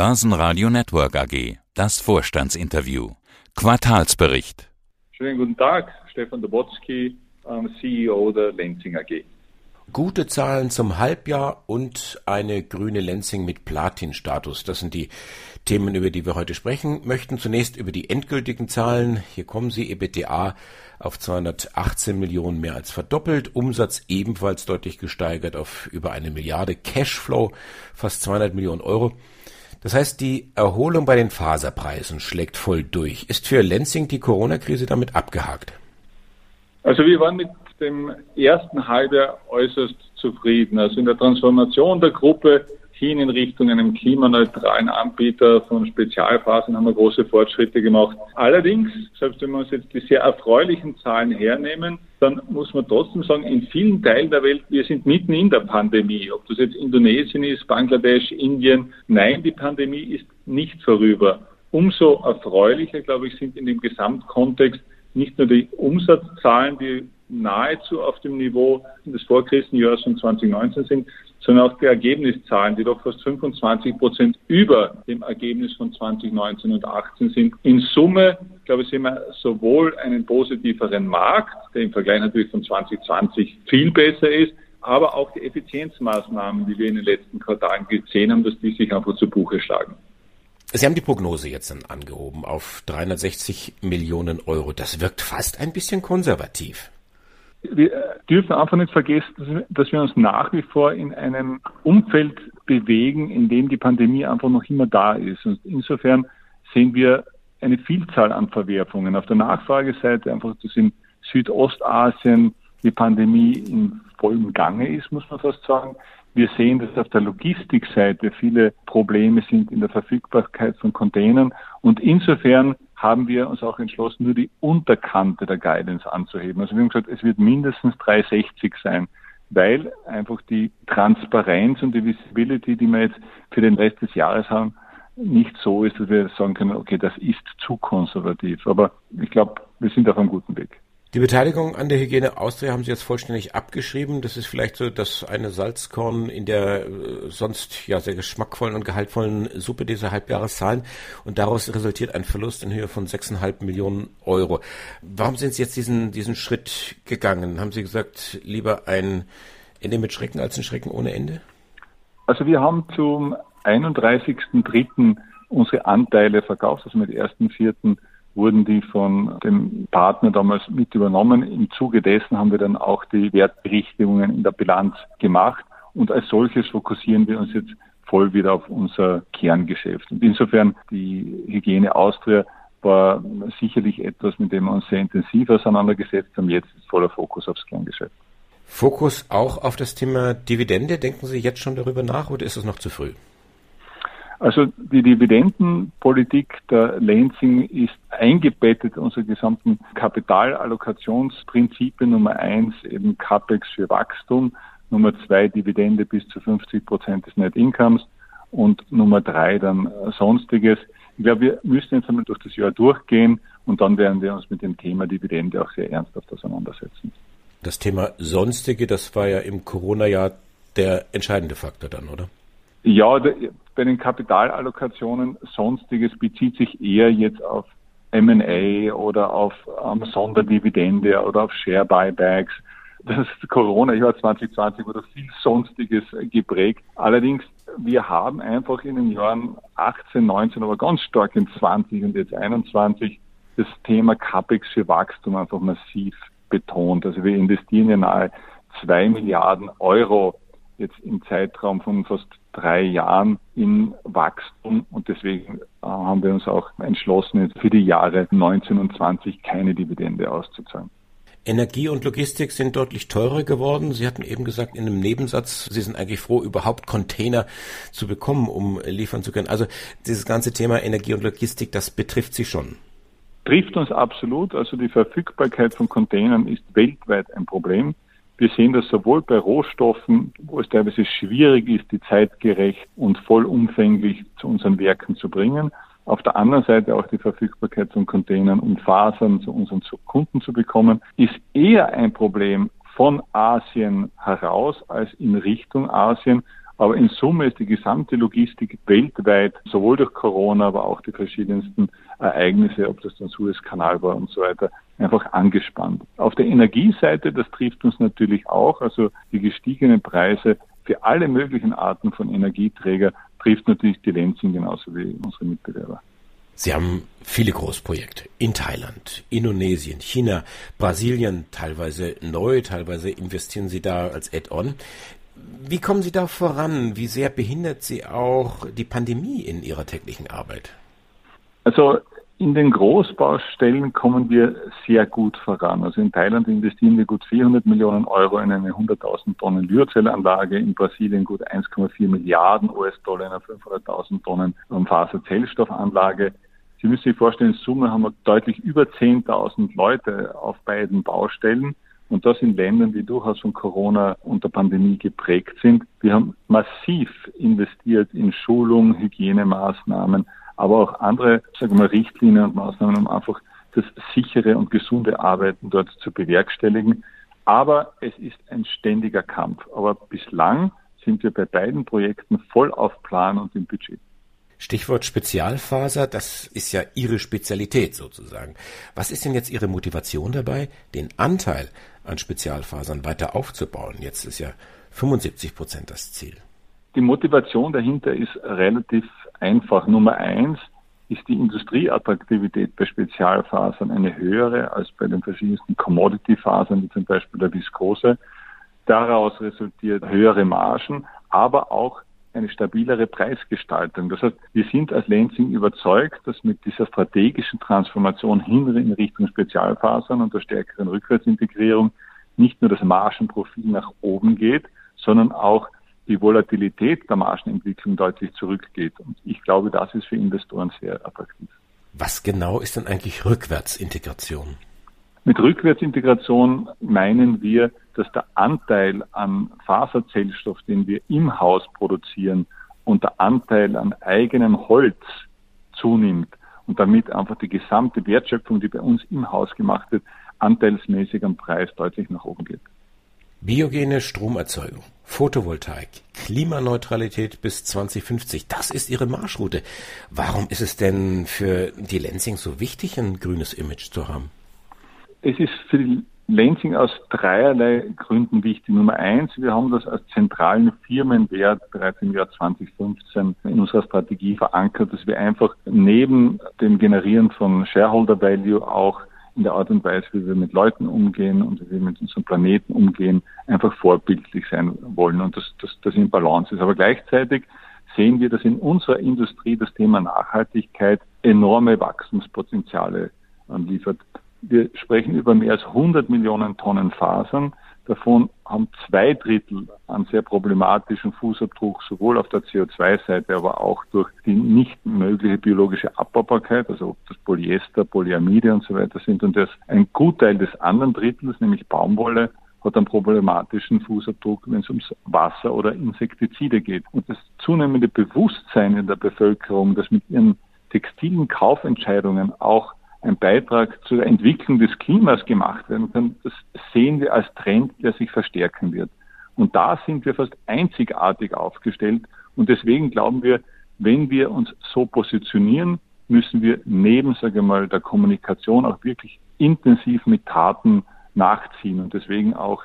Börsenradio Network AG. Das Vorstandsinterview. Quartalsbericht. Schönen guten Tag, Stefan Dobotsky, ähm, CEO der Lenzing AG. Gute Zahlen zum Halbjahr und eine grüne Lenzing mit Platin-Status. Das sind die Themen, über die wir heute sprechen möchten. Zunächst über die endgültigen Zahlen. Hier kommen sie, EBITDA auf 218 Millionen mehr als verdoppelt, Umsatz ebenfalls deutlich gesteigert auf über eine Milliarde, Cashflow fast 200 Millionen Euro. Das heißt, die Erholung bei den Faserpreisen schlägt voll durch. Ist für Lenzing die Corona-Krise damit abgehakt? Also wir waren mit dem ersten Halbjahr äußerst zufrieden. Also in der Transformation der Gruppe hin in Richtung einem klimaneutralen Anbieter von Spezialfasern haben wir große Fortschritte gemacht. Allerdings, selbst wenn wir uns jetzt die sehr erfreulichen Zahlen hernehmen, dann muss man trotzdem sagen, in vielen Teilen der Welt, wir sind mitten in der Pandemie. Ob das jetzt Indonesien ist, Bangladesch, Indien. Nein, die Pandemie ist nicht vorüber. Umso erfreulicher, glaube ich, sind in dem Gesamtkontext nicht nur die Umsatzzahlen, die nahezu auf dem Niveau des Vorkrisenjahres von 2019 sind, sondern auch die Ergebniszahlen, die doch fast 25 Prozent über dem Ergebnis von 2019 und 2018 sind. In Summe, glaube ich, sehen wir sowohl einen positiveren Markt, der im Vergleich natürlich von 2020 viel besser ist, aber auch die Effizienzmaßnahmen, die wir in den letzten Quartalen gesehen haben, dass die sich einfach zu Buche schlagen. Sie haben die Prognose jetzt dann angehoben auf 360 Millionen Euro. Das wirkt fast ein bisschen konservativ wir dürfen einfach nicht vergessen, dass wir uns nach wie vor in einem Umfeld bewegen, in dem die Pandemie einfach noch immer da ist. Und insofern sehen wir eine Vielzahl an Verwerfungen. Auf der Nachfrageseite einfach, dass in Südostasien die Pandemie in vollem Gange ist, muss man fast sagen. Wir sehen, dass auf der Logistikseite viele Probleme sind in der Verfügbarkeit von Containern. Und insofern haben wir uns auch entschlossen, nur die Unterkante der Guidance anzuheben. Also wir haben gesagt, es wird mindestens 360 sein, weil einfach die Transparenz und die Visibility, die wir jetzt für den Rest des Jahres haben, nicht so ist, dass wir sagen können, okay, das ist zu konservativ. Aber ich glaube, wir sind auf einem guten Weg. Die Beteiligung an der Hygiene Austria haben Sie jetzt vollständig abgeschrieben. Das ist vielleicht so das eine Salzkorn in der äh, sonst ja sehr geschmackvollen und gehaltvollen Suppe dieser Halbjahreszahlen. Und daraus resultiert ein Verlust in Höhe von 6,5 Millionen Euro. Warum sind Sie jetzt diesen, diesen Schritt gegangen? Haben Sie gesagt, lieber ein Ende mit Schrecken als ein Schrecken ohne Ende? Also wir haben zum 31.03. unsere Anteile verkauft, also mit 1.04 wurden die von dem Partner damals mit übernommen. Im Zuge dessen haben wir dann auch die Wertberichtigungen in der Bilanz gemacht. Und als solches fokussieren wir uns jetzt voll wieder auf unser Kerngeschäft. Und insofern die Hygiene Austria war sicherlich etwas, mit dem wir uns sehr intensiv auseinandergesetzt haben. Jetzt ist voller Fokus aufs Kerngeschäft. Fokus auch auf das Thema Dividende. Denken Sie jetzt schon darüber nach oder ist es noch zu früh? Also die Dividendenpolitik der Lansing ist eingebettet in unsere gesamten Kapitalallokationsprinzipien. Nummer eins eben CAPEX für Wachstum, Nummer zwei Dividende bis zu 50 Prozent des Net Incomes und Nummer drei dann Sonstiges. Ich glaube, wir müssen jetzt einmal durch das Jahr durchgehen und dann werden wir uns mit dem Thema Dividende auch sehr ernsthaft auseinandersetzen. Das Thema Sonstige, das war ja im Corona-Jahr der entscheidende Faktor dann, oder? Ja, bei den Kapitalallokationen Sonstiges bezieht sich eher jetzt auf M&A oder auf ähm, Sonderdividende oder auf Share Buybacks. Das Corona-Jahr 2020 wurde viel Sonstiges geprägt. Allerdings, wir haben einfach in den Jahren 18, 19, aber ganz stark in 20 und jetzt 21 das Thema CAPEX für Wachstum einfach massiv betont. Also wir investieren ja nahe zwei Milliarden Euro jetzt im Zeitraum von fast drei Jahren in Wachstum und deswegen äh, haben wir uns auch entschlossen, für die Jahre 19 und 20 keine Dividende auszuzahlen. Energie und Logistik sind deutlich teurer geworden. Sie hatten eben gesagt in einem Nebensatz, Sie sind eigentlich froh, überhaupt Container zu bekommen, um liefern zu können. Also dieses ganze Thema Energie und Logistik, das betrifft Sie schon. Trifft uns absolut. Also die Verfügbarkeit von Containern ist weltweit ein Problem. Wir sehen das sowohl bei Rohstoffen, wo es teilweise schwierig ist, die zeitgerecht und vollumfänglich zu unseren Werken zu bringen. Auf der anderen Seite auch die Verfügbarkeit von Containern und Fasern zu unseren Kunden zu bekommen, ist eher ein Problem von Asien heraus als in Richtung Asien. Aber in Summe ist die gesamte Logistik weltweit, sowohl durch Corona, aber auch die verschiedensten Ereignisse, ob das der Suezkanal war und so weiter, einfach angespannt. Auf der Energieseite, das trifft uns natürlich auch, also die gestiegenen Preise für alle möglichen Arten von Energieträger trifft natürlich die Lenzing genauso wie unsere Mitbewerber. Sie haben viele Großprojekte in Thailand, Indonesien, China, Brasilien, teilweise neu, teilweise investieren Sie da als Add-on. Wie kommen Sie da voran? Wie sehr behindert Sie auch die Pandemie in Ihrer täglichen Arbeit? Also in den Großbaustellen kommen wir sehr gut voran. Also in Thailand investieren wir gut 400 Millionen Euro in eine 100.000 Tonnen Lyrezellanlage, in Brasilien gut 1,4 Milliarden US-Dollar in eine 500.000 Tonnen Faserzellstoffanlage. Sie müssen sich vorstellen, in Summe haben wir deutlich über 10.000 Leute auf beiden Baustellen. Und das in Ländern, die durchaus von Corona und der Pandemie geprägt sind. Wir haben massiv investiert in Schulung, Hygienemaßnahmen, aber auch andere, sagen wir mal, Richtlinien und Maßnahmen, um einfach das sichere und gesunde Arbeiten dort zu bewerkstelligen. Aber es ist ein ständiger Kampf. Aber bislang sind wir bei beiden Projekten voll auf Plan und im Budget. Stichwort Spezialfaser, das ist ja Ihre Spezialität sozusagen. Was ist denn jetzt Ihre Motivation dabei, den Anteil an Spezialfasern weiter aufzubauen? Jetzt ist ja 75 Prozent das Ziel. Die Motivation dahinter ist relativ einfach. Nummer eins ist die Industrieattraktivität bei Spezialfasern eine höhere als bei den verschiedensten Commodity-Fasern, wie zum Beispiel der Viskose. Daraus resultiert höhere Margen, aber auch eine stabilere Preisgestaltung. Das heißt, wir sind als Lenzing überzeugt, dass mit dieser strategischen Transformation hin in Richtung Spezialfasern und der stärkeren Rückwärtsintegrierung nicht nur das Margenprofil nach oben geht, sondern auch die Volatilität der Margenentwicklung deutlich zurückgeht. Und ich glaube, das ist für Investoren sehr attraktiv. Was genau ist denn eigentlich Rückwärtsintegration? Mit Rückwärtsintegration meinen wir, dass der Anteil an Faserzellstoff, den wir im Haus produzieren, und der Anteil an eigenem Holz zunimmt und damit einfach die gesamte Wertschöpfung, die bei uns im Haus gemacht wird, anteilsmäßig am Preis deutlich nach oben geht. Biogene Stromerzeugung, Photovoltaik, Klimaneutralität bis 2050, das ist Ihre Marschroute. Warum ist es denn für die Lenzing so wichtig, ein grünes Image zu haben? Es ist für die Lenzing aus dreierlei Gründen wichtig. Nummer eins, wir haben das als zentralen Firmenwert bereits im Jahr 2015 in unserer Strategie verankert, dass wir einfach neben dem Generieren von Shareholder Value auch in der Art und Weise, wie wir mit Leuten umgehen und wie wir mit unserem Planeten umgehen, einfach vorbildlich sein wollen und dass das, das in Balance ist. Aber gleichzeitig sehen wir, dass in unserer Industrie das Thema Nachhaltigkeit enorme Wachstumspotenziale liefert. Wir sprechen über mehr als 100 Millionen Tonnen Fasern. Davon haben zwei Drittel einen sehr problematischen Fußabdruck, sowohl auf der CO2-Seite, aber auch durch die nicht mögliche biologische Abbaubarkeit, also ob das Polyester, Polyamide und so weiter sind. Und das ein Gutteil des anderen Drittels, nämlich Baumwolle, hat einen problematischen Fußabdruck, wenn es ums Wasser oder Insektizide geht. Und das zunehmende Bewusstsein in der Bevölkerung, dass mit ihren textilen Kaufentscheidungen auch ein Beitrag zur Entwicklung des Klimas gemacht werden kann, das sehen wir als Trend, der sich verstärken wird. Und da sind wir fast einzigartig aufgestellt. Und deswegen glauben wir, wenn wir uns so positionieren, müssen wir neben, sage ich mal, der Kommunikation auch wirklich intensiv mit Taten nachziehen. Und deswegen auch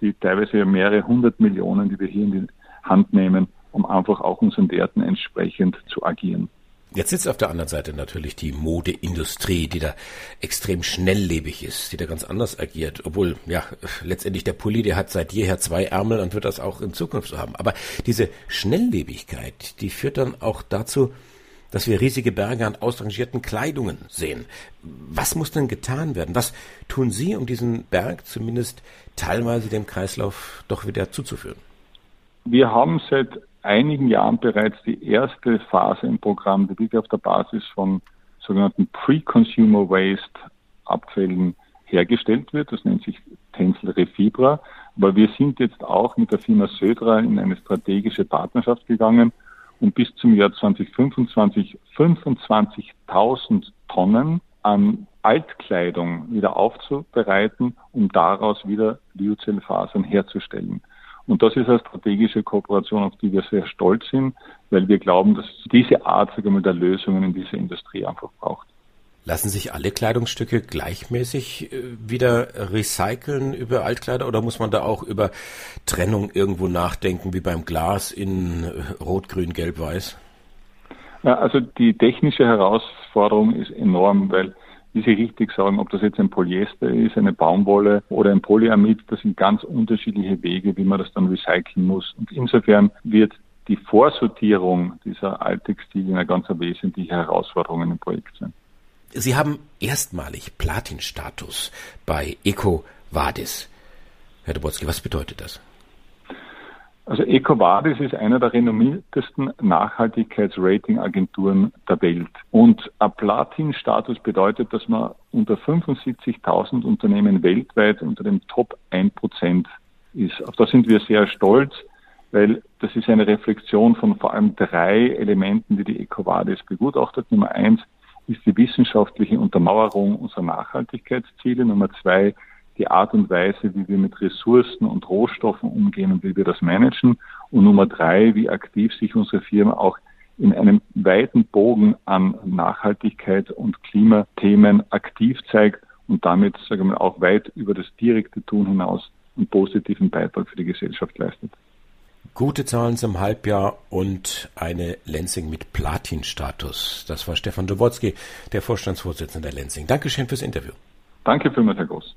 die teilweise mehrere hundert Millionen, die wir hier in die Hand nehmen, um einfach auch unseren Werten entsprechend zu agieren. Jetzt sitzt auf der anderen Seite natürlich die Modeindustrie, die da extrem schnelllebig ist, die da ganz anders agiert. Obwohl, ja, letztendlich der Pulli, der hat seit jeher zwei Ärmel und wird das auch in Zukunft so haben. Aber diese Schnelllebigkeit, die führt dann auch dazu, dass wir riesige Berge an ausrangierten Kleidungen sehen. Was muss denn getan werden? Was tun Sie, um diesen Berg zumindest teilweise dem Kreislauf doch wieder zuzuführen? Wir haben seit einigen Jahren bereits die erste Phase im Programm, die wirklich auf der Basis von sogenannten Pre-Consumer Waste Abfällen hergestellt wird. Das nennt sich Tencel Refibra. Aber wir sind jetzt auch mit der Firma Södra in eine strategische Partnerschaft gegangen und bis zum Jahr 2025 25.000 Tonnen an Altkleidung wieder aufzubereiten, um daraus wieder Lyocellfasern herzustellen. Und das ist eine strategische Kooperation, auf die wir sehr stolz sind, weil wir glauben, dass diese Art wir, mal, der Lösungen in dieser Industrie einfach braucht. Lassen sich alle Kleidungsstücke gleichmäßig äh, wieder recyceln über Altkleider oder muss man da auch über Trennung irgendwo nachdenken, wie beim Glas in äh, Rot, Grün, Gelb, Weiß? Ja, also die technische Herausforderung ist enorm, weil wie Sie richtig sagen, ob das jetzt ein Polyester ist, eine Baumwolle oder ein Polyamid, das sind ganz unterschiedliche Wege, wie man das dann recyceln muss. Und insofern wird die Vorsortierung dieser Alttextilien eine ganz wesentliche Herausforderung dem Projekt sein. Sie haben erstmalig Platinstatus bei EcoVadis. Herr Dobotzki, was bedeutet das? Also EcoVadis ist einer der renommiertesten Nachhaltigkeitsratingagenturen der Welt. Und ein Platin-Status bedeutet, dass man unter 75.000 Unternehmen weltweit unter dem Top 1% ist. Auf das sind wir sehr stolz, weil das ist eine Reflexion von vor allem drei Elementen, die die EcoVadis begutachtet. Nummer eins ist die wissenschaftliche Untermauerung unserer Nachhaltigkeitsziele. Nummer zwei die Art und Weise, wie wir mit Ressourcen und Rohstoffen umgehen und wie wir das managen. Und Nummer drei, wie aktiv sich unsere Firma auch in einem weiten Bogen an Nachhaltigkeit und Klimathemen aktiv zeigt und damit, sagen wir mal, auch weit über das direkte Tun hinaus einen positiven Beitrag für die Gesellschaft leistet. Gute Zahlen zum Halbjahr und eine Lenzing mit Platin-Status. Das war Stefan Dowotzki, der Vorstandsvorsitzende der Lenzing. Dankeschön fürs Interview. Danke vielmals, Herr Groß.